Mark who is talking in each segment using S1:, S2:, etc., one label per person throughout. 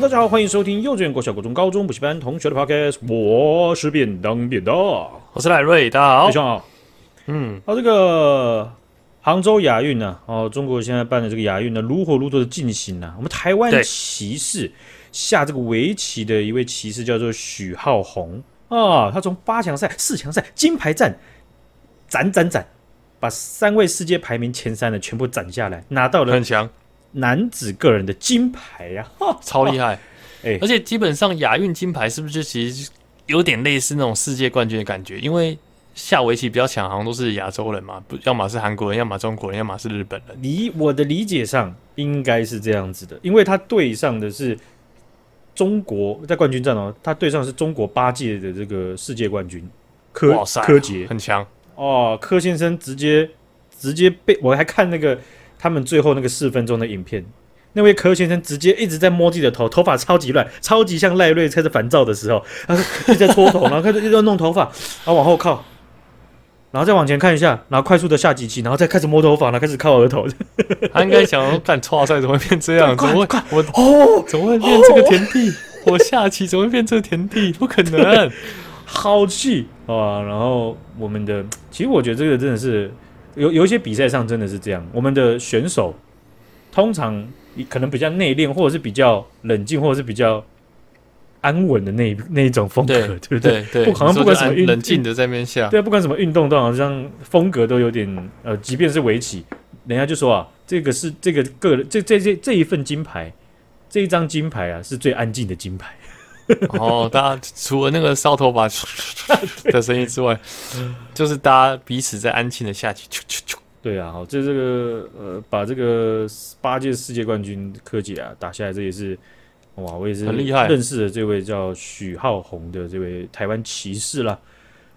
S1: Hello，大家好，欢迎收听幼稚园、国小、国中、高中补习班同学的 Podcast。我是便当便当，
S2: 我是赖瑞，大家好，
S1: 非常好。嗯，好，这个杭州亚运呢，哦，中国现在办的这个亚运呢，如火如荼的进行呢。我们台湾骑士下这个围棋的一位骑士叫做许浩宏啊，他从八强赛、四强赛、金牌战斩斩斩，把三位世界排名前三的全部斩下来，拿到了
S2: 很强。
S1: 男子个人的金牌呀、啊，
S2: 超厉害！
S1: 哎、欸，
S2: 而且基本上亚运金牌是不是就其实有点类似那种世界冠军的感觉？因为下围棋比较强，好像都是亚洲人嘛，不，要么是韩国人，要么中国人，要么是日本人。
S1: 理我的理解上应该是这样子的，因为他对上的是中国在冠军战哦，他对上的是中国八届的这个世界冠军柯柯洁，
S2: 很强
S1: 哦，柯先生直接直接被我还看那个。他们最后那个四分钟的影片，那位柯先生直接一直在摸自己的头，头发超级乱，超级像赖瑞开始烦躁的时候，他说一直在搓头，然后开始一直在弄头发，然后往后靠，然后再往前看一下，然后快速的下几期，然后再开始摸头发，然后开始靠额头。
S2: 他应该想说，看错赛怎么会变这样？怎么会？我哦，怎么会变这个田地？我下棋怎么会变这个田地？不可能，
S1: 好气啊！然后我们的，其实我觉得这个真的是。有有一些比赛上真的是这样，我们的选手通常可能比较内敛，或者是比较冷静，或者是比较安稳的那那一种风格，对，对不对？
S2: 对，对
S1: 不，好像不管什么运
S2: 冷静的在面下，
S1: 对，不管什么运动都好像风格都有点呃，即便是围棋，人家就说啊，这个是这个个人这这这这一份金牌，这一张金牌啊，是最安静的金牌。
S2: 哦，大家除了那个烧头发 的声音之外，就是大家彼此在安静的下棋。
S1: 对啊，好，这这个呃，把这个八届世界冠军柯洁啊打下来，这也是哇，我也是很厉害，认识的这位叫许浩宏的这位台湾骑士啦。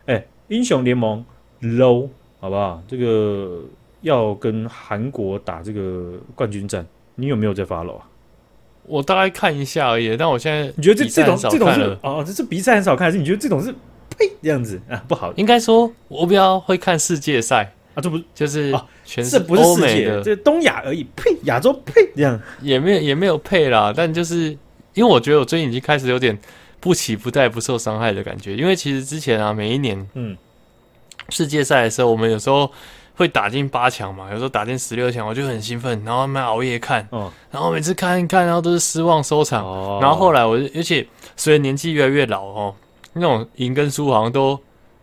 S1: 哎，英雄联盟 low 好不好？这个要跟韩国打这个冠军战，你有没有在 follow 啊？
S2: 我大概看一下而已，但我现在
S1: 你觉得这这种这种是哦，这是比赛很少看，还是你觉得这种是呸这样子啊不好？
S2: 应该说我比较会看世界赛。
S1: 啊，这不
S2: 就是全
S1: 是不是世界的，这东亚而已，呸亚洲呸这样。
S2: 也没有也没有配啦，但就是因为我觉得我最近已经开始有点不期不待不受伤害的感觉，因为其实之前啊每一年嗯。世界赛的时候，我们有时候。会打进八强嘛？有时候打进十六强，我就很兴奋，然后慢慢熬夜看，哦、然后每次看一看，然后都是失望收场。哦、然后后来我，而且随着年纪越来越老哦，那种赢跟输好像都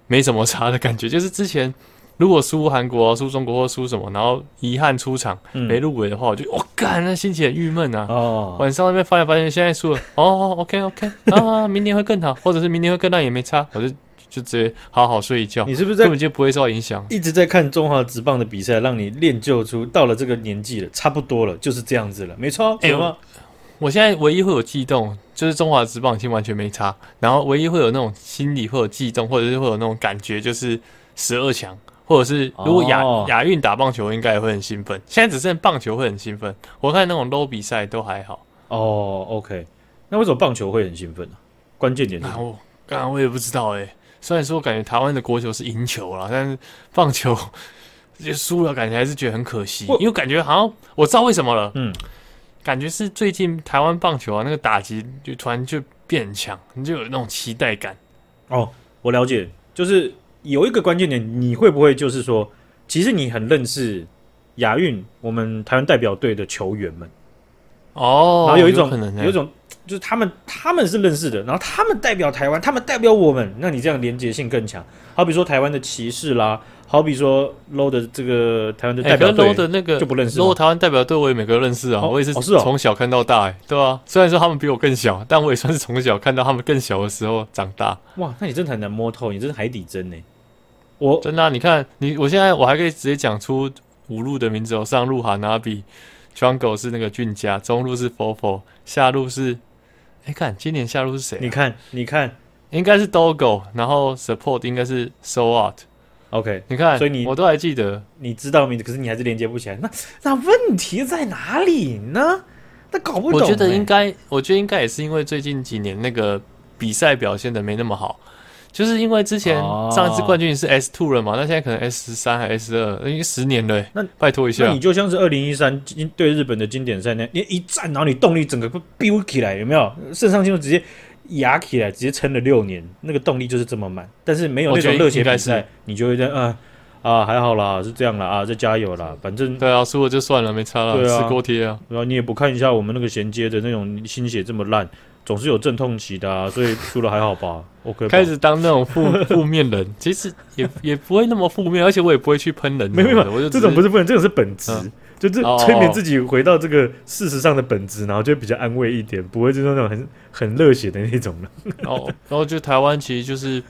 S2: 没什么差的感觉。就是之前如果输韩国、输中国或输什么，然后遗憾出场没入围的话，我就我干、哦，那心情很郁闷啊。哦、晚上那边发现发现现在输了，哦，OK OK，啊，明年会更好，或者是明年会更烂也没差，我就。就直接好好睡一觉，
S1: 你是不是根
S2: 本就不会受到影响？
S1: 一直在看中华职棒的比赛，让你练就出到了这个年纪了，差不多了，就是这样子了，没错。哎、欸，吗
S2: 我现在唯一会有悸动，就是中华职棒已经完全没差。然后唯一会有那种心理会有悸动，或者是会有那种感觉，就是十二强，或者是如果亚亚运打棒球，应该也会很兴奋。现在只剩棒球会很兴奋，我看那种 low 比赛都还好。
S1: 哦，OK，那为什么棒球会很兴奋呢？关键点是什么？
S2: 刚刚我也不知道哎、欸。虽然说我感觉台湾的国球是赢球了，但是棒球 就输了，感觉还是觉得很可惜。因为感觉好像我知道为什么了，嗯，感觉是最近台湾棒球啊，那个打击就突然就变强，你就有那种期待感。
S1: 哦，我了解，就是有一个关键点，你会不会就是说，其实你很认识亚运我们台湾代表队的球员们？
S2: 哦，
S1: 然后有一种可能，有一种。就是他们，他们是认识的，然后他们代表台湾，他们代表我们，那你这样连结性更强。好比说台湾的骑士啦，好比说 low 的这个台湾的代表队、欸、的那个就不认识。low
S2: 台湾代表队我也每个认识啊，哦、我也是从小看到大、欸，哎、哦，对、啊？虽然说他们比我更小，但我也算是从小看到他们更小的时候长大。
S1: 哇，那你真的很难摸透，你真是海底针呢、欸。我
S2: 真的、啊，你看你，我现在我还可以直接讲出五路的名字哦，上路哈纳比，Jungle 是那个俊佳，中路是 Fofo，下路是。哎，看今年下路是谁、啊？
S1: 你看，你看，
S2: 应该是 Dogo，然后 Support 应该是 Soart。
S1: OK，
S2: 你看，
S1: 所以你
S2: 我都还记得，
S1: 你知道名字，可是你还是连接不起来。那那问题在哪里呢？那搞不懂、欸。
S2: 我觉得应该，我觉得应该也是因为最近几年那个比赛表现的没那么好，就是因为之前上一次冠军是 S two 了嘛，那现在可能 S 三还 S 二，已经十年了。那拜托一下，
S1: 那你就像是二零一三对日本的经典赛那样，你一站，然后你动力整个不飙起来，有没有？肾上腺素直接压起来，直接撑了六年，那个动力就是这么慢。但是没有那种热血比赛，你就会在啊啊还好啦，是这样啦啊，再加油啦，反正
S2: 对啊，输了就算了，没差了，吃锅贴啊。
S1: 然后你也不看一下我们那个衔接的那种心血这么烂。总是有阵痛期的啊，所以输了还好吧？OK，
S2: 开始当那种负 负面人，其实也也不会那么负面，而且我也不会去喷人。
S1: 没有，没有，我就这种不是负面，这种是本质，嗯、就是催眠自己回到这个事实上的本质，然后就比较安慰一点，不会就是那种很很热血的那种了。
S2: 哦，然后就台湾其实就是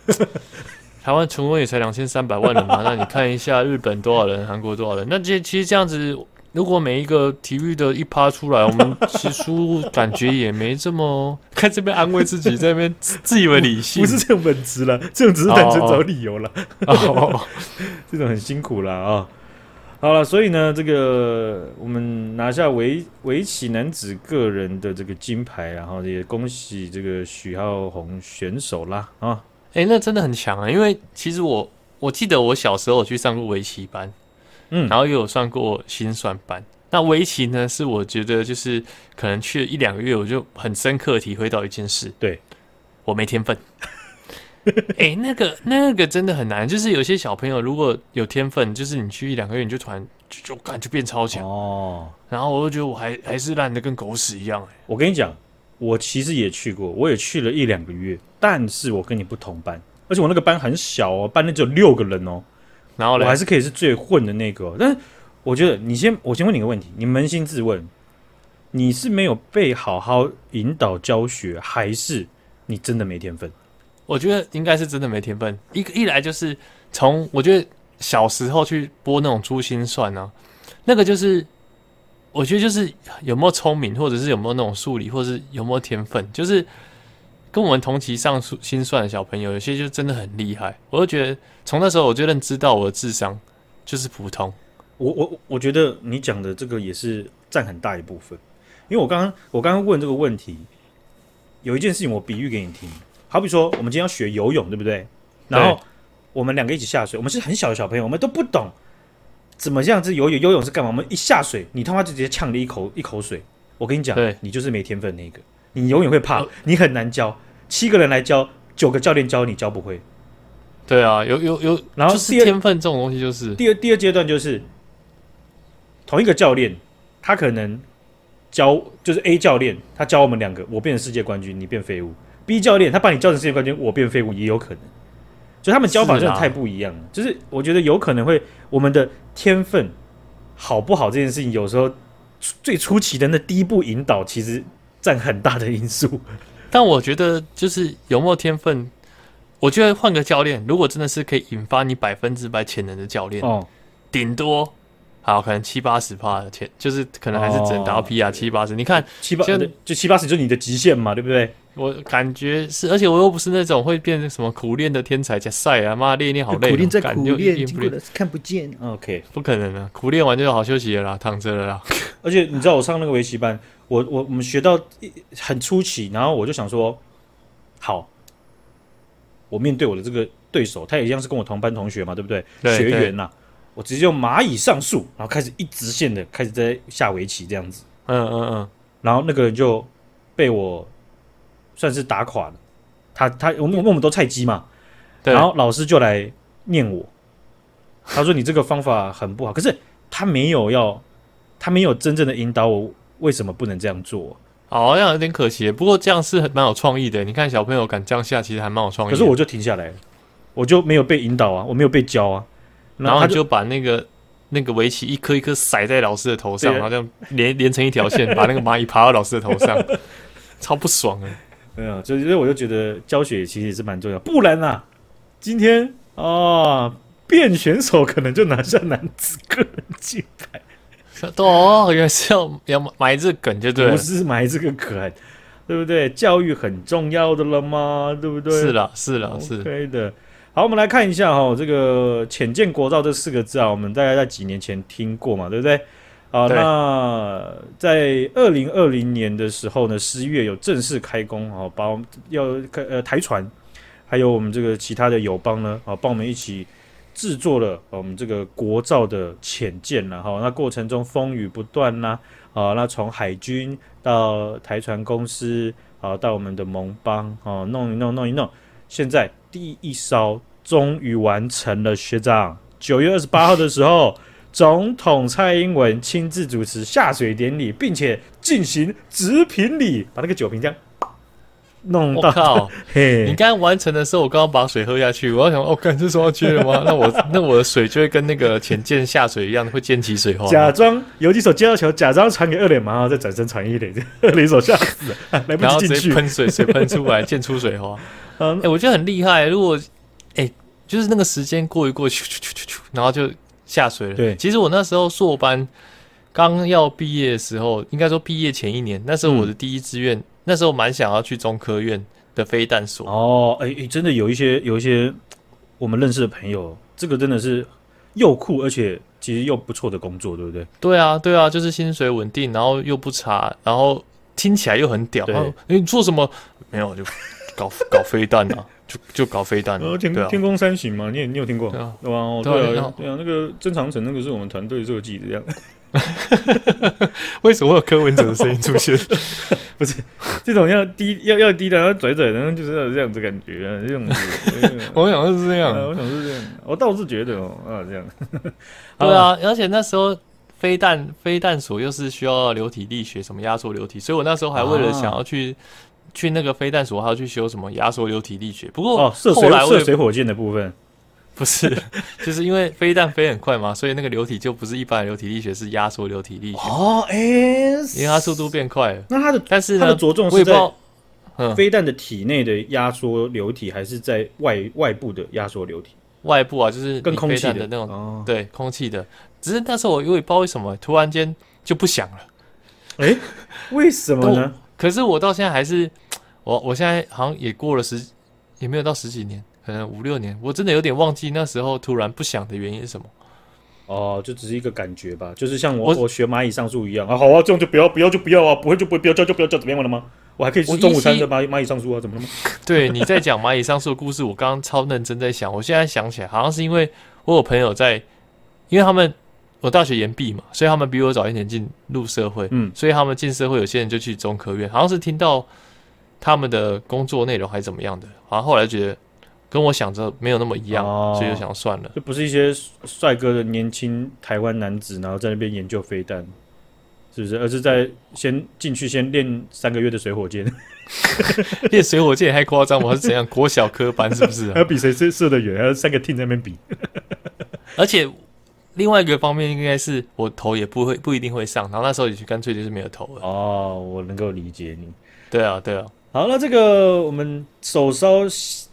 S2: 台湾全国也才两千三百万人嘛，那你看一下日本多少人，韩国多少人，那这其实这样子。如果每一个体育的一趴出来，我们其实感觉也没这么 看这边安慰自己，在那边自以为理性，
S1: 不是这种本质了，这种只是单纯找理由了，这种很辛苦了啊。好了，所以呢，这个我们拿下围围棋男子个人的这个金牌，然后也恭喜这个许浩宏选手啦啊！
S2: 哎、欸，那真的很强啊，因为其实我我记得我小时候有去上过围棋班。嗯，然后又有上过心算班。那围棋呢，是我觉得就是可能去了一两个月，我就很深刻体会到一件事，
S1: 对，
S2: 我没天分。哎、欸，那个那个真的很难，就是有些小朋友如果有天分，就是你去一两个月，你就突然就就感觉变超强哦。然后我就觉得我还还是烂的跟狗屎一样、欸。
S1: 我跟你讲，我其实也去过，我也去了一两个月，但是我跟你不同班，而且我那个班很小哦，班里只有六个人哦。然后我还是可以是最混的那个，但是我觉得你先，我先问你个问题，你扪心自问，你是没有被好好引导教学，还是你真的没天分？
S2: 我觉得应该是真的没天分。一一来就是从我觉得小时候去播那种珠心算呢、啊，那个就是我觉得就是有没有聪明，或者是有没有那种数理，或者是有没有天分，就是。跟我们同期上心算的小朋友，有些就真的很厉害。我就觉得从那时候我就认知到我的智商就是普通。
S1: 我我我觉得你讲的这个也是占很大一部分，因为我刚刚我刚刚问这个问题，有一件事情我比喻给你听，好比说我们今天要学游泳，对不对？然后我们两个一起下水，我们是很小的小朋友，我们都不懂怎么样子游泳，游泳是干嘛？我们一下水，你他妈就直接呛了一口一口水。我跟你讲，你就是没天分那个。你永远会怕，你很难教。七个人来教，九个教练教你教不会。
S2: 对啊，有有有，然后是天分这种东西就是
S1: 第二第二阶段就是同一个教练，他可能教就是 A 教练，他教我们两个，我变成世界冠军，你变废物。B 教练他把你教成世界冠军，我变废物也有可能。所以他们教法真的太不一样了。就是我觉得有可能会我们的天分好不好这件事情，有时候最初期的那第一步引导，其实。占很大的因素，
S2: 但我觉得就是有没有天分，我觉得换个教练，如果真的是可以引发你百分之百潜能的教练，哦，顶多好可能七八十趴的潜，就是可能还是只能达到 PR 七八十。你看
S1: 七八就七八十就是你的极限嘛，对不对？
S2: 我感觉是，而且我又不是那种会变成什么苦练的天才，加赛啊妈练练好累，
S1: 苦练在苦练，看不见。OK，
S2: 不可能啊，苦练完就好休息了啦，躺着了啦。
S1: 而且你知道我上那个围棋班。我我我们学到很初期，然后我就想说，好，我面对我的这个对手，他也一样是跟我同班同学嘛，对不对？对学员呐、啊，我直接用蚂蚁上树，然后开始一直线的开始在下围棋这样子。嗯嗯嗯。然后那个人就被我算是打垮了。他他我们我们都菜鸡嘛，然后老师就来念我，他说你这个方法很不好，可是他没有要，他没有真正的引导我。为什么不能这样做？
S2: 好像有点可惜。不过这样是蛮有创意的。你看小朋友敢这样下，其实还蛮有创意。
S1: 可是我就停下来了，我就没有被引导啊，我没有被教啊。
S2: 然后他就把那个那个围棋一颗一颗甩在老师的头上，然后这样连连成一条线，把那个蚂蚁爬到老师的头上，超不爽啊！
S1: 没有，所以我就觉得教学其实也是蛮重要。不然啊，今天啊，变选手可能就拿下男子个人金牌。
S2: 哦，原来是要要埋这个梗，就对，
S1: 不是埋这个梗，对不对？教育很重要的了吗？对不对？
S2: 是了，是了，是
S1: 可以的。好，我们来看一下哈、哦，这个“浅见国造”这四个字啊，我们大概在几年前听过嘛，对不对？啊，那在二零二零年的时候呢，十一月有正式开工哦，把我们要开呃台船，还有我们这个其他的友邦呢，啊，帮我们一起制作了我们这个国造的潜舰了哈。那过程中风雨不断呐，啊，那从海军到台船公司，啊，到我们的盟邦，啊，弄一弄，弄一弄，现在第一艘终于完成了，学长。九月二十八号的时候，总统蔡英文亲自主持下水典礼，并且进行直品礼，把那个酒瓶这样弄到。我
S2: 靠！嘿，你刚刚完成的时候，我刚刚把水喝下去，我要想，哦，干，这时候要接了吗？那我那我的水就会跟那个潜舰下水一样，会溅起水花。
S1: 假装游击手接到球，假装传给二垒嘛，然后再转身传一垒，二垒手吓死了，来不及进去，
S2: 喷水，水喷出来，溅出水花。嗯，哎、欸，我觉得很厉害。如果，哎、欸。就是那个时间过一过，咻咻咻咻咻，然后就下水了。
S1: 对，
S2: 其实我那时候硕班刚要毕业的时候，应该说毕业前一年，那时候我的第一志愿，嗯、那时候蛮想要去中科院的飞弹所。
S1: 哦，哎、欸欸，真的有一些有一些我们认识的朋友，这个真的是又酷而且其实又不错的工作，对不对？
S2: 对啊，对啊，就是薪水稳定，然后又不差，然后听起来又很屌。哎，你做什么？没有，就搞搞飞弹啊。就就搞飞弹，
S1: 了，天天宫三型嘛，你也你有听过？对啊，对啊，对啊，那个曾长城那个是我们团队设计的样子。
S2: 为什么会有柯文哲的声音出现？
S1: 不是这种要低要要低的，要拽拽的，就是要这样子感觉啊，这种。我想是这样，我想是这样，我倒是觉得哦啊这样。
S2: 对啊，而且那时候飞弹飞弹所又是需要流体力学，什么压缩流体，所以我那时候还为了想要去。去那个飞弹所，还要去修什么压缩流体力学？不过
S1: 哦，射水射水火箭的部分
S2: 不是，就是因为飞弹飞很快嘛，所以那个流体就不是一般的流体力学，是压缩流体力学。
S1: 哦，哎，
S2: 因为它速度变快了。
S1: 那它的
S2: 但是
S1: 它的着重是在飞弹的体内的压缩流体，还是在外外部的压缩流体？
S2: 外部啊，就是
S1: 跟空气的
S2: 那种，对，空气的。只是那时候我因为不知道为什么，突然间就不响了。
S1: 哎，为什么呢？
S2: 可是我到现在还是，我我现在好像也过了十，也没有到十几年，可能五六年，我真的有点忘记那时候突然不想的原因是什么。
S1: 哦，就只是一个感觉吧，就是像我我，我学蚂蚁上树一样啊，好啊，这样就不要不要就不要啊，不会就不会不要叫就不要叫，怎么样了吗？我还可以吃中午餐的蚂蚁蚂蚁上树啊，怎么了吗？
S2: 对，你在讲蚂蚁上树的故事，我刚刚超认真在想，我现在想起来，好像是因为我有朋友在，因为他们。我大学延毕嘛，所以他们比我早一年进入社会，嗯，所以他们进社会，有些人就去中科院，好像是听到他们的工作内容还是怎么样的，好像后来觉得跟我想着没有那么一样，哦、所以就想算了，
S1: 就不是一些帅哥的年轻台湾男子，然后在那边研究飞弹，是不是？而是在先进去先练三个月的水火箭，
S2: 练水火箭也太夸张，我是怎样国小科班是不是、啊？
S1: 还要比谁射射得远，还要三个 team 在那边比，
S2: 而且。另外一个方面应该是我头也不会不一定会上，然后那时候也就干脆就是没有头了。
S1: 哦，我能够理解你。
S2: 对啊，对啊。
S1: 好，那这个我们首艘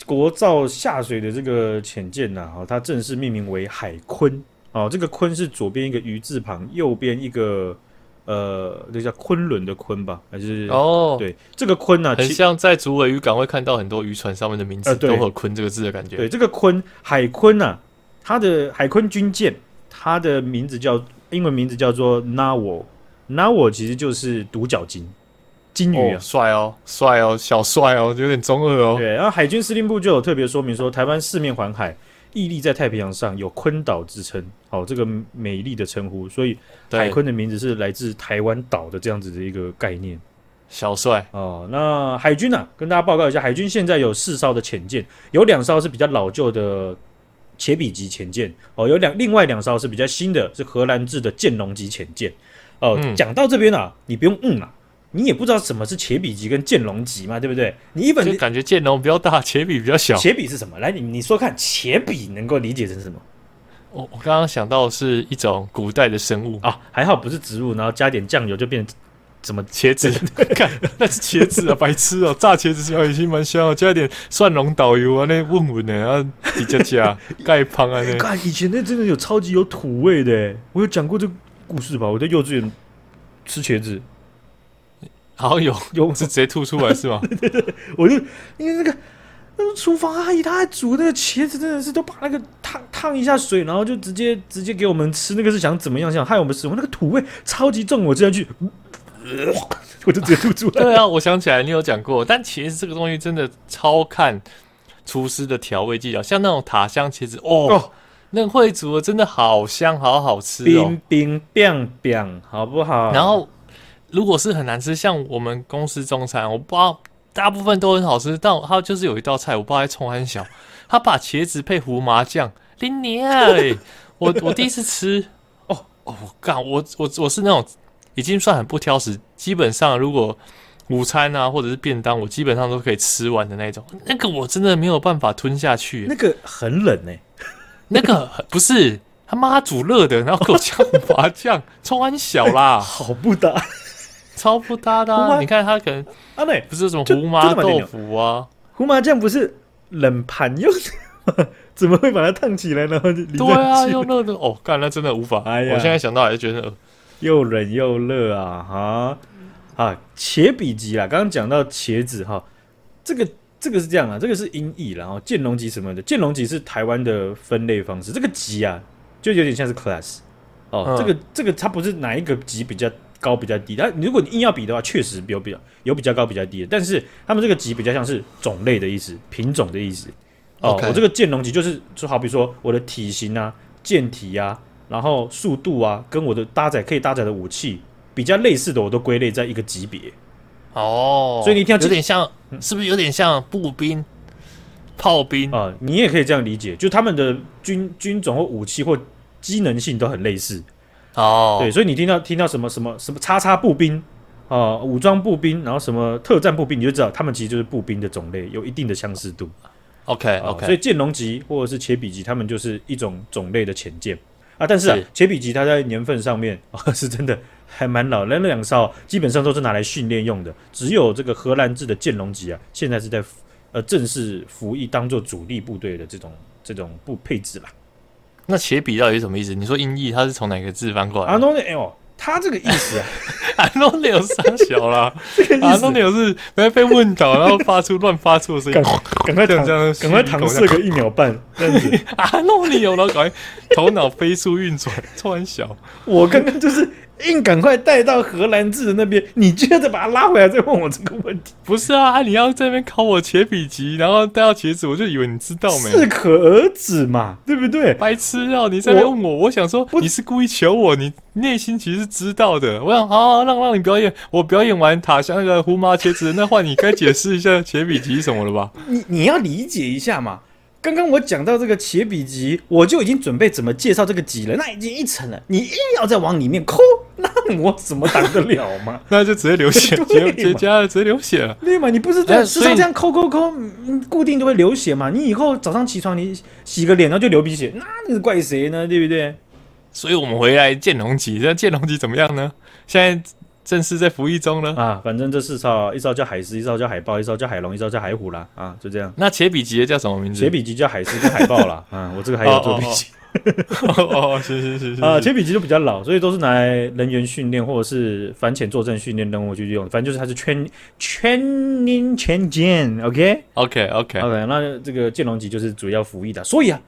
S1: 国造下水的这个潜舰呐，哈，它正式命名为海鲲。哦，这个鲲是左边一个鱼字旁，右边一个呃，那叫昆仑的鲲吧？还是哦？对，这个鲲呢，
S2: 很像在竹尾渔港会看到很多渔船上面的名字，呃、都和鲲这个字的感觉。
S1: 对，这个鲲海鲲呐，它的海鲲军舰。它的名字叫英文名字叫做 Narwhal，Narwhal 其实就是独角鲸，鲸鱼啊，
S2: 帅哦，帅哦，小帅哦，有点中二哦。
S1: 对，然后海军司令部就有特别说明说，台湾四面环海，屹立在太平洋上，有鲲岛之称，好，这个美丽的称呼，所以海坤的名字是来自台湾岛的这样子的一个概念。
S2: 小帅
S1: 哦，那海军呢、啊，跟大家报告一下，海军现在有四艘的潜舰，有两艘是比较老旧的。茄比级潜舰哦，有两另外两艘是比较新的，是荷兰制的剑龙级潜舰哦。讲、嗯、到这边啊，你不用嗯啊，你也不知道什么是切比级跟剑龙级嘛，对不对？你一本
S2: 就感觉剑龙比较大，切比比较小。
S1: 切比是什么？来，你你说看，切比能够理解成什么？
S2: 我我刚刚想到是一种古代的生物
S1: 啊，还好不是植物，然后加点酱油就变成。什么
S2: 茄子？看那是茄子啊，白痴哦！炸茄子香也是蛮香哦，加一点蒜蓉导游啊，那问问呢啊，比较加盖胖啊那。
S1: 看以前那真的有超级有土味的，我有讲过这个故事吧？我在幼稚园吃茄子，
S2: 好像有有是直接吐出来是吗？
S1: 对对对，我就因为那个那个厨房阿姨她还煮那个茄子，真的是都把那个烫烫一下水，然后就直接直接给我们吃。那个是想怎么样？想害我们吃？我那个土味超级重，我这样去。我就直接吐出来。
S2: 对啊，我想起来你有讲过，但其实这个东西真的超看厨师的调味技巧，像那种塔香茄子，哦，哦那个会煮的真的好香，好好吃哦，
S1: 冰冰冰冰，好不好？
S2: 然后如果是很难吃，像我们公司中餐，我不知道大部分都很好吃，但它就是有一道菜，我不知道在冲很小，他把茄子配胡麻酱，林年哎，我我第一次吃，哦哦，干，我我我是那种已经算很不挑食，基本上如果。午餐啊，或者是便当，我基本上都可以吃完的那种。那个我真的没有办法吞下去。
S1: 那个很冷哎、欸，
S2: 那个不是他妈煮热的，然后给我加 麻酱，超安小啦，
S1: 好不搭，
S2: 超不搭的、啊。你看他可能
S1: 啊，那
S2: 不是什么胡麻豆腐啊，
S1: 胡麻酱不是冷盘用的，怎么会把它烫起来呢？
S2: 对啊，用热的哦，干那真的无法。哎呀，我现在想到还是觉得
S1: 又冷又热啊，哈。啊，茄比级啦，刚刚讲到茄子哈，这个这个是这样啊，这个是音译，然后剑龙吉什么的，剑龙吉是台湾的分类方式，这个级啊，就有点像是 class 哦，嗯、这个这个它不是哪一个级比较高比较低，但如果你硬要比的话，确实有比较有比较高比较低的，但是他们这个级比较像是种类的意思，品种的意思。哦.我这个剑龙吉就是就好比说我的体型啊、健体啊，然后速度啊，跟我的搭载可以搭载的武器。比较类似的，我都归类在一个级别
S2: 哦，所以你一定要有点像，是不是有点像步兵、炮兵
S1: 啊？你也可以这样理解，就他们的军军种或武器或机能性都很类似
S2: 哦。
S1: 对，所以你听到听到什么什么什么叉叉步兵啊，武装步兵，然后什么特战步兵，你就知道他们其实就是步兵的种类，有一定的相似度。
S2: OK OK，
S1: 所以剑龙级或者是茄比级，他们就是一种种类的潜舰啊。但是啊，切比级它在年份上面啊 是真的。还蛮老，那那两艘基本上都是拿来训练用的。只有这个荷兰制的剑龙级啊，现在是在呃正式服役，当做主力部队的这种这种部配置啦。
S2: 那茄比到底是什么意思？你说音译它是从哪个字翻过来？
S1: 阿诺内哦，他这个意思啊，
S2: 阿诺尼有三小啦，阿诺尼有是被被问倒，然后发出乱发出的声音，
S1: 赶快讲这样，赶快躺射个一秒半这样子。
S2: 阿诺尼有了，赶快头脑飞速运转，突然小。
S1: 我刚刚就是。硬赶快带到荷兰制的那边，你接着把他拉回来，再问我这个问题。
S2: 不是啊，你要在那边考我茄比级，然后带到茄子，我就以为你知道没？
S1: 适可而止嘛，对不对？
S2: 白痴啊！你在那边问我，我，我想说你是故意求我，你内心其实是知道的。我想，好，好，让让你表演，我表演完塔香那个胡麻茄子，那换你该解释一下茄比级什么了吧？
S1: 你你要理解一下嘛。刚刚我讲到这个茄比集，我就已经准备怎么介绍这个集了。那已经一层了，你硬要再往里面抠，那我怎么挡得了嘛？
S2: 那就直接流血，直接加了，直接流血了。
S1: 对嘛？你不是在时常这样抠抠抠，固定就会流血嘛？你以后早上起床你洗个脸，然后就流鼻血，那你是怪谁呢？对不对？
S2: 所以我们回来剑龙级，这剑龙级怎么样呢？现在。正式在服役中呢
S1: 啊，反正这四艘，一艘叫海狮，一艘叫海豹，一艘叫海龙，一艘叫海虎啦啊，就这样。
S2: 那茄比级的叫什么名字？
S1: 茄比级叫海狮跟海豹啦 啊，我这个还有做笔记。
S2: 哦，行行行行
S1: 啊，茄比级就比较老，所以都是拿来人员训练或者是反潜作战训练任务去用，反正就是它是全全年全舰，OK
S2: OK OK
S1: OK，那这个剑龙级就是主要服役的，所以啊，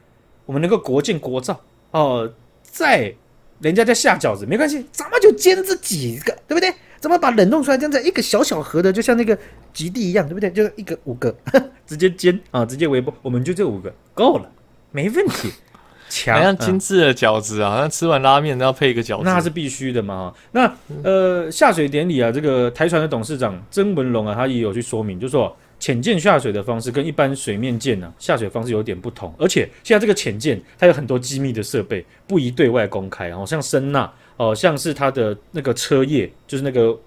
S1: 我们能够国舰国造哦，在。人家在下饺子，没关系，咱们就煎这几个，对不对？咱们把冷冻出来，这样子一个小小盒的，就像那个极地一样，对不对？就一个五个，直接煎啊，直接微波，我们就这五个够了，没问题。强，
S2: 好像精致的饺子啊，那、嗯、吃完拉面都要配一个饺子，
S1: 那是必须的嘛。那呃，下水典礼啊，这个台船的董事长曾文龙啊，他也有去说明，就说。潜舰下水的方式跟一般水面舰呢、啊、下水方式有点不同，而且现在这个潜舰它有很多机密的设备，不宜对外公开。哦，像声呐哦，像是它的那个车叶，就是那个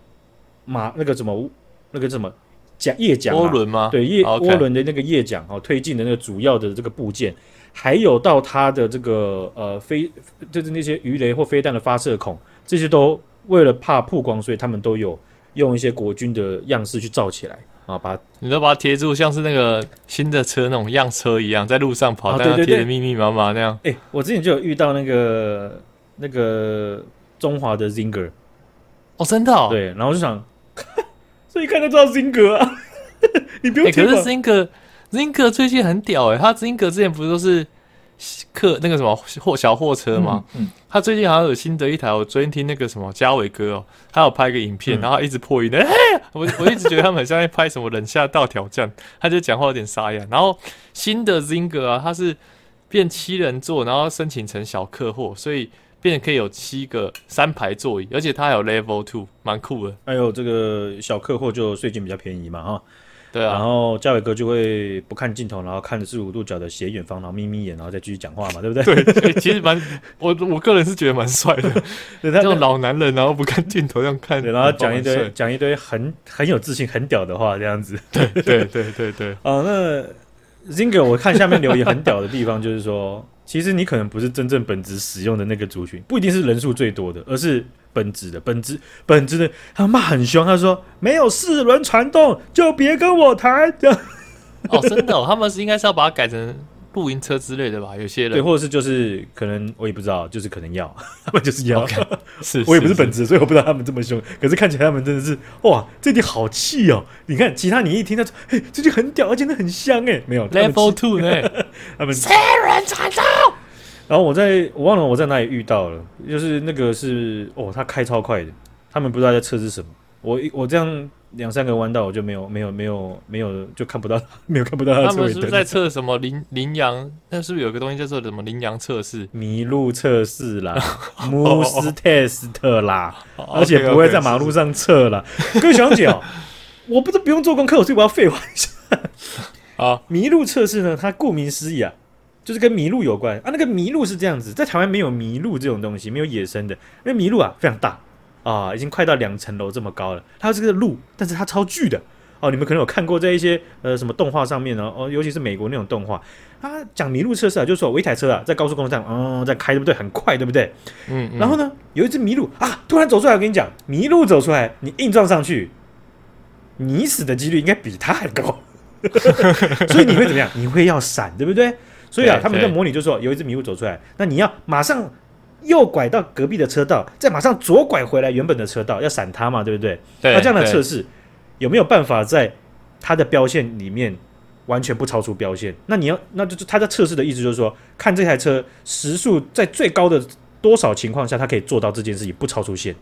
S1: 马那个什么那个什么桨叶桨
S2: 涡轮吗？
S1: 对，叶涡轮的那个叶桨哦，推进的那个主要的这个部件，还有到它的这个呃飞，就是那些鱼雷或飞弹的发射孔，这些都为了怕曝光，所以他们都有用一些国军的样式去造起来。啊，把
S2: 你都把它贴住，像是那个新的车那种样车一样，在路上跑，但是贴的密密麻麻那样。
S1: 哎、欸，我之前就有遇到那个那个中华的 Zinger，
S2: 哦，真的、哦，
S1: 对，然后我就想，所以一看就知道 Zinger 啊，你不用、欸。可
S2: 是 Zinger Zinger 最近很屌哎、欸，他 Zinger 之前不是都是客那个什么货小货车吗？
S1: 嗯，
S2: 他最近好像有新的一台，我昨天听那个什么嘉伟哥哦，他有拍一个影片，然后一直破音的，我我一直觉得他们很像在拍什么冷下道挑战，他就讲话有点沙哑。然后新的 Zinger 啊，它是变七人座，然后申请成小客货，所以变得可以有七个三排座椅，而且它还有 Level Two，蛮酷的。
S1: 还有这个小客货就最近比较便宜嘛，哈。
S2: 对啊，
S1: 然后嘉伟哥就会不看镜头，然后看着四十五度角的斜远方，然后眯眯眼，然后再继续讲话嘛，对不对？
S2: 对，对其实蛮我我个人是觉得蛮帅的，对他这种老男人，然后不看镜头这样看，
S1: 然后讲一堆讲一堆很很有自信、很屌的话，这样子。
S2: 对对对对对。
S1: 哦，那 Zinger，我看下面留言很屌的地方就是说，其实你可能不是真正本职使用的那个族群，不一定是人数最多的，而是。本质的本质，本质的，他骂很凶，他说没有四轮传动就别跟我谈。
S2: 哦，真的、哦，他们是应该是要把它改成露营车之类的吧？有些人
S1: 对，或者是就是可能我也不知道，就是可能要他们就是要。
S2: Okay, 是，
S1: 我也不是本职，所以我不知道他们这么凶。可是看起来他们真的是哇，这句好气哦！你看其他你一听他说，嘿，这句很屌，而且那很香哎，没有
S2: Level Two 呢？
S1: 他们
S2: 四轮传动。
S1: 然后我在我忘了我在哪里遇到了，就是那个是哦，他开超快的，他们不知道在测试什么。我我这样两三个弯道，我就没有没有没有没有就看不到，没有看不到他
S2: 们是不是在测什么羚羚羊？那是不是有个东西叫做什么羚羊测试？
S1: 麋鹿测试啦，Moose Test 啦，而且不会在马路上测了。各位小姐哦，我不是不用做功课，所以我要废话一下。啊，麋鹿测试呢，它顾名思义啊。就是跟麋鹿有关啊，那个麋鹿是这样子，在台湾没有麋鹿这种东西，没有野生的，因为麋鹿啊非常大啊，已经快到两层楼这么高了。它是个鹿，但是它超巨的哦。你们可能有看过在一些呃什么动画上面呢？哦，尤其是美国那种动画，它讲麋鹿测试啊，就是说我一台车啊在高速公路上嗯在开，对不对？很快，对不对？嗯，嗯。然后呢，有一只麋鹿啊突然走出来，我跟你讲，麋鹿走出来，你硬撞上去，你死的几率应该比它还高，所以你会怎么样？你会要闪，对不对？所以啊，他们在模拟就是说，有一只迷雾走出来，那你要马上右拐到隔壁的车道，再马上左拐回来原本的车道，要闪它嘛，对不对？对。那这样的测试有没有办法在它的标线里面完全不超出标线？那你要，那就是他在测试的意思，就是说，看这台车时速在最高的多少情况下，它可以做到这件事情不超出线。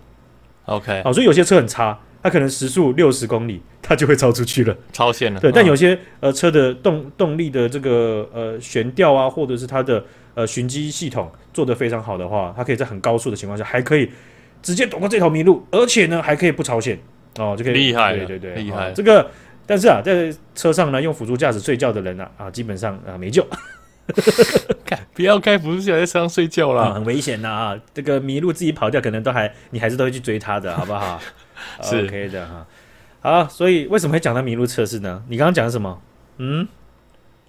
S2: OK，
S1: 好，所以有些车很差。它可能时速六十公里，它就会超出去了，
S2: 超限了。
S1: 对，但有些呃车的动动力的这个呃悬吊啊，或者是它的呃循迹系统做得非常好的话，它可以在很高速的情况下，还可以直接躲过这条麋鹿，而且呢还可以不超限哦，就可以
S2: 厉害，
S1: 对对对，
S2: 厉害。
S1: 这个但是啊，在车上呢用辅助驾驶睡觉的人呢啊，啊，基本上啊没救。
S2: 不要开辅助驾驶在车上睡觉啦，
S1: 嗯，很危险的啊！这个迷路自己跑掉，可能都还你还是都会去追他的，好不好？是 OK 的哈，好，所以为什么会讲到迷路测试呢？你刚刚讲的什么？嗯，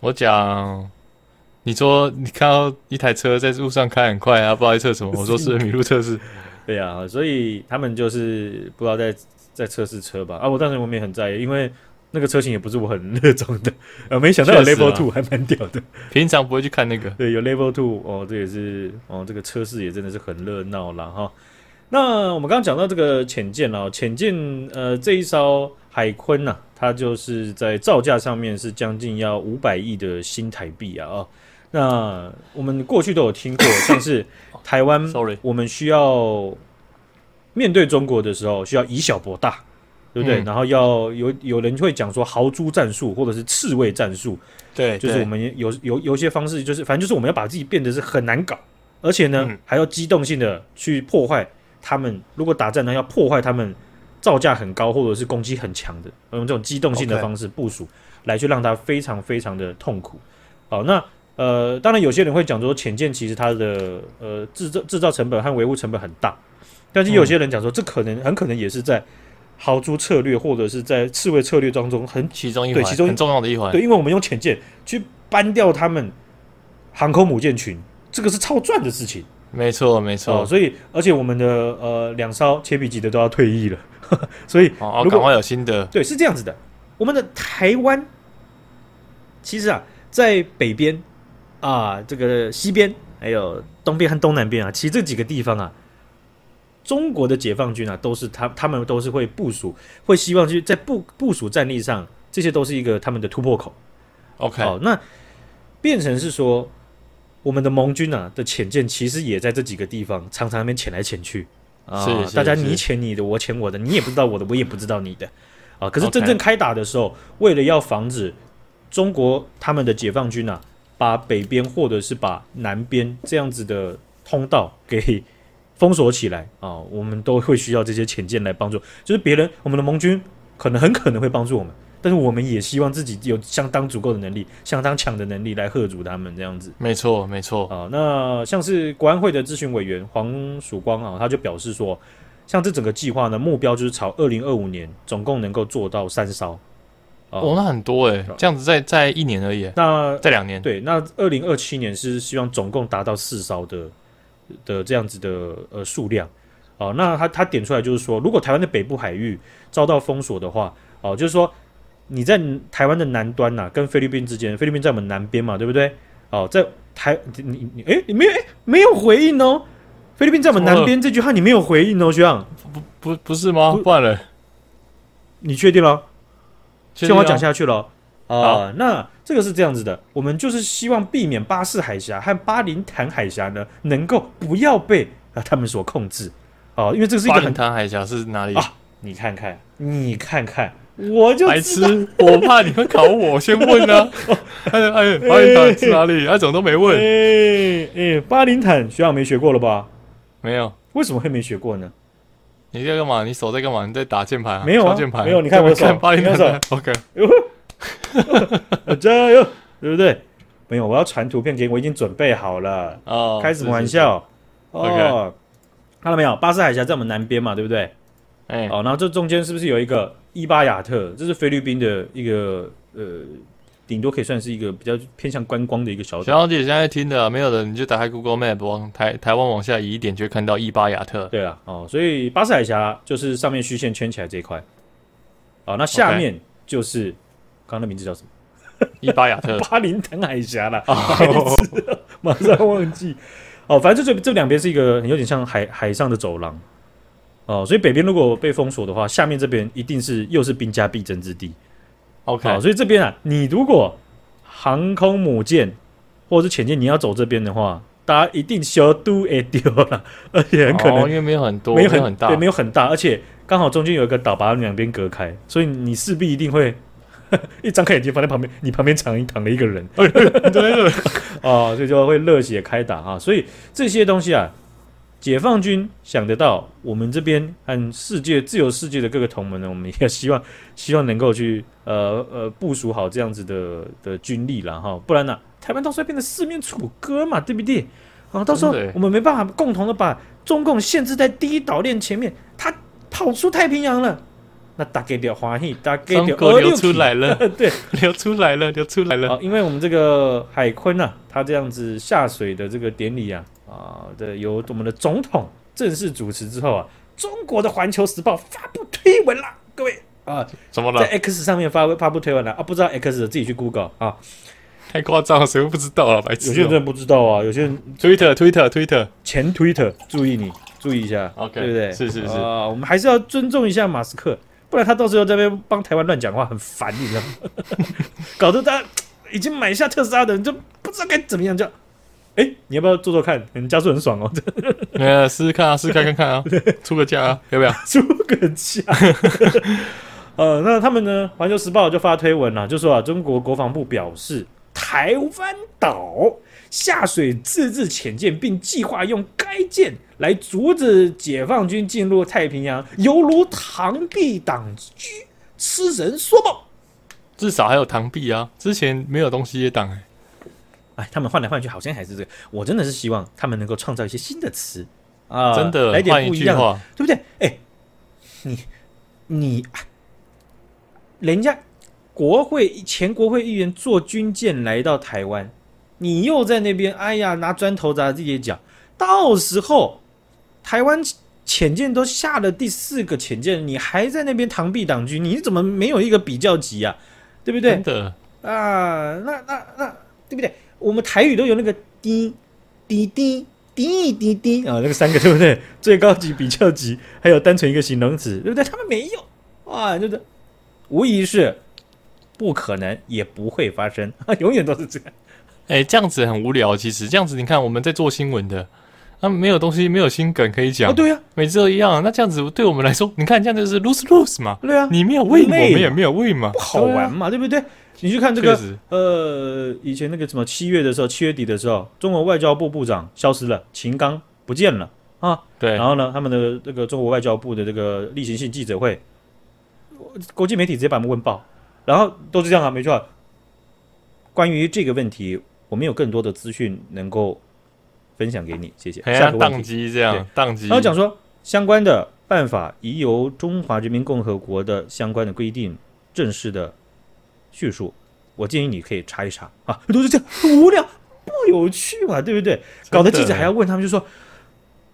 S2: 我讲，你说你看到一台车在路上开很快啊，不知道在测什么？我说 是迷路测试。
S1: 对啊，所以他们就是不知道在在测试车吧？啊，我当时我们也很在意，因为那个车型也不是我很热衷的，呃，没想到有 Level Two 还蛮屌的。
S2: 平常不会去看那个，
S1: 对，有 Level Two 哦，这也是哦，这个车市也真的是很热闹了哈。那我们刚刚讲到这个潜舰哦，潜舰呃这一艘海坤呐、啊，它就是在造价上面是将近要五百亿的新台币啊哦。那我们过去都有听过，像是 台湾，sorry，我们需要面对中国的时候，需要以小博大，对不对？嗯、然后要有有人会讲说豪猪战术或者是刺猬战术，
S2: 对，
S1: 就是我们有有有些方式，就是反正就是我们要把自己变得是很难搞，而且呢、嗯、还要机动性的去破坏。他们如果打战呢，要破坏他们造价很高或者是攻击很强的，用这种机动性的方式部署，来去让他非常非常的痛苦。好，那呃，当然有些人会讲说，浅舰其实它的呃制造制造成本和维护成本很大，但是有些人讲说，这可能很可能也是在豪猪策略或者是在刺猬策略当中很
S2: 其中一
S1: 对其中
S2: 很重要的一环。
S1: 对，因为我们用潜舰去搬掉他们航空母舰群，这个是超赚的事情。
S2: 没错，没错、
S1: 哦，所以而且我们的呃两艘切比级的都要退役了，呵 呵所以
S2: 哦，赶快有新的。
S1: 对，是这样子的。我们的台湾其实啊，在北边啊，这个西边还有东边和东南边啊，其实这几个地方啊，中国的解放军啊，都是他他们都是会部署，会希望去在部部署战力上，这些都是一个他们的突破口。
S2: OK，
S1: 好、哦，那变成是说。我们的盟军啊的潜舰其实也在这几个地方常常那边潜来潜去啊，
S2: 是是
S1: 大家你潜你的，我潜我的，你也不知道我的，我也不知道你的啊。可是真正开打的时候.为了要防止中国他们的解放军啊，把北边或者是把南边这样子的通道给封锁起来啊，我们都会需要这些潜舰来帮助。就是别人，我们的盟军可能很可能会帮助我们。但是我们也希望自己有相当足够的能力，相当强的能力来吓阻他们这样子。
S2: 没错，没错
S1: 啊。那像是国安会的咨询委员黄曙光啊，他就表示说，像这整个计划呢，目标就是朝二零二五年总共能够做到三艘。
S2: 哦，那很多诶、欸，这样子在在一年而已。
S1: 那
S2: 在两年。
S1: 对，那二零二七年是希望总共达到四艘的的这样子的呃数量。哦，那他他点出来就是说，如果台湾的北部海域遭到封锁的话，哦，就是说。你在台湾的南端呐、啊，跟菲律宾之间，菲律宾在我们南边嘛，对不对？哦，在台你你哎，你没有哎，没有回应哦。菲律宾在我们南边这句话你没有回应哦，学长，
S2: 不不不是吗？不然了，
S1: 你确定了？先我讲下去了啊。那这个是这样子的，我们就是希望避免巴士海峡和巴林坦海峡呢，能够不要被啊他们所控制哦、呃，因为这是一个很
S2: 巴林坦海峡是哪里
S1: 啊？你看看，你看看。我就
S2: 白痴，我怕你会考我，先问呢、啊。哎哎，巴林坦是哪里？哎、啊，怎么都没问。
S1: 哎哎，巴林坦学长没学过了吧？
S2: 没有，
S1: 为什么会没学过呢？
S2: 你在干嘛？你手在干嘛？你在打键盘、啊？
S1: 没有啊，
S2: 键盘
S1: 没有。你看我手，
S2: 巴林坦。OK，
S1: 加油，对不对？没有，我要传图片给你，我已经准备好了。哦，开什么玩笑？OK，看到没有？巴士海峡在我们南边嘛，对不对？哎，哦，然后这中间是不是有一个？伊巴亚特，这是菲律宾的一个呃，顶多可以算是一个比较偏向观光的一个小岛。
S2: 小姐现在听的没有的，你就打开 Google Map 往台台湾往下移一点，就会看到伊巴亚特。
S1: 对啊，哦，所以巴士海峡就是上面虚线圈起来这一块。哦，那下面就是刚刚的名字叫什么？
S2: 伊巴亚特，
S1: 巴林坦海峡了。哦，马上忘记。哦，反正这这两边是一个有点像海海上的走廊。哦，所以北边如果被封锁的话，下面这边一定是又是兵家必争之地。OK，哦，所以这边啊，你如果航空母舰或者是潜舰，你要走这边的话，大家一定小都会丢了，而且很可能，
S2: 哦，因为没有很多，
S1: 没有很，
S2: 没有很大，
S1: 对，没有很大，而且刚好中间有一个岛把两边隔开，所以你势必一定会 一张开眼睛放在旁边，你旁边躺一躺了一个人，对 哦，所以就会热血开打啊，所以这些东西啊。解放军想得到，我们这边和世界自由世界的各个同盟呢，我们也希望希望能够去呃呃部署好这样子的的军力了哈，不然呢、啊，台湾到时候变成四面楚歌嘛，对不对？啊，到时候我们没办法共同的把中共限制在第一岛链前面，他跑出太平洋了，那大概就欢喜，大概就
S2: 流出来了，
S1: 对，
S2: 流出来了，流出来了。
S1: 因为我们这个海坤啊，他这样子下水的这个典礼啊。啊，的由我们的总统正式主持之后啊，中国的《环球时报》发布推文了，各位啊，
S2: 怎么了？
S1: 在 X 上面发发布推文了啊？不知道 X 的自己去 Google 啊，
S2: 太夸张了，谁会不知道啊？白痴，
S1: 有些人真的不知道啊，有些人
S2: Twitter Twitter Twitter
S1: 前 Twitter，注意你注意一下，OK，对不对？
S2: 是是是
S1: 啊，我们还是要尊重一下马斯克，不然他到时候在那边帮台湾乱讲话，很烦，你知道吗？搞得他已经买下特斯拉的人就不知道该怎么样叫。哎，你要不要做做看？你加速很爽哦！
S2: 没有，试试看啊，试试看看看啊，出个价啊，要不要？
S1: 出个价。呃，那他们呢？《环球时报》就发推文了，就说啊，中国国防部表示，台湾岛下水自制潜舰，并计划用该舰来阻止解放军进入太平洋，犹如螳臂挡车，痴人说梦。
S2: 至少还有螳臂啊，之前没有东西也挡哎。
S1: 哎，他们换来换去，好像还是这个。我真的是希望他们能够创造一些新的词啊，
S2: 真的
S1: 来点不一样，对不对？哎，你你，人家国会前国会议员坐军舰来到台湾，你又在那边，哎呀，拿砖头砸自己的脚。到时候台湾潜舰都下了第四个潜舰，你还在那边螳臂挡车，你怎么没有一个比较级啊？对不对？
S2: 真的
S1: 啊，那那那，对不对？我们台语都有那个滴滴滴滴滴滴啊，那个三个对不对？最高级、比较级，还有单纯一个形容词，对不对？他们没有啊，就是无疑是不可能，也不会发生啊，永远都是这样。
S2: 哎，这样子很无聊。其实这样子，你看我们在做新闻的，那、啊、没有东西，没有新梗可以讲。
S1: 哦，对呀、啊，
S2: 每次都一样。那这样子对我们来说，你看这样就是 lose lose 嘛？
S1: 对啊，
S2: 你没有 win，我们也没有 win 嘛，
S1: 不好玩嘛，对不对？你去看这个，呃，以前那个什么七月的时候，七月底的时候，中国外交部部长消失了，秦刚不见了啊。
S2: 对，
S1: 然后呢，他们的这个中国外交部的这个例行性记者会，国际媒体直接把他们问爆，然后都是这样啊，没错。关于这个问题，我们有更多的资讯能够分享给你，谢谢。下个
S2: 当机这样，宕机。
S1: 然后讲说相关的办法已由中华人民共和国的相关的规定正式的。叙述，我建议你可以查一查啊，都是这样，无聊，不有趣嘛，对不对？搞得记者还要问他们，就说，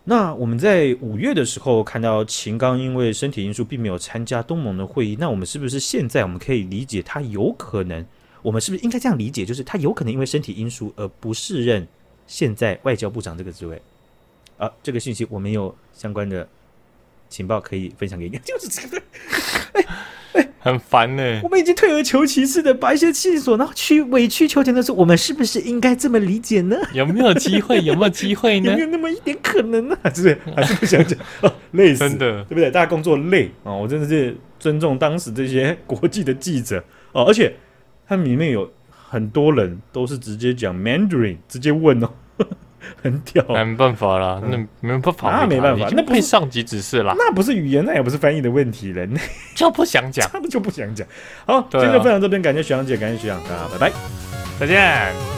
S1: 那我们在五月的时候看到秦刚因为身体因素并没有参加东盟的会议，那我们是不是现在我们可以理解他有可能，我们是不是应该这样理解，就是他有可能因为身体因素而不适任现在外交部长这个职位？啊，这个信息我们有相关的情报可以分享给你，就是这个，哎。
S2: 很烦呢、欸，
S1: 我们已经退而求其次的把一些线索，然后去委曲求全的说，我们是不是应该这么理解呢？
S2: 有没有机会？有没有机会呢？
S1: 有没有那么一点可能呢？还是还是不想讲？哦，累死，
S2: 真的，
S1: 对不对？大家工作累啊、哦！我真的是尊重当时这些国际的记者哦，而且他们里面有很多人都是直接讲 Mandarin，直接问哦。很屌，
S2: 没办法啦，那没办法，
S1: 那没办法，那不是
S2: 上级指示啦，
S1: 那不是语言，那也不是翻译的问题了，
S2: 就不想讲，
S1: 他们就不想讲。好，今天就分享这边，感谢徐阳姐，感谢徐阳，大家拜拜，
S2: 再见。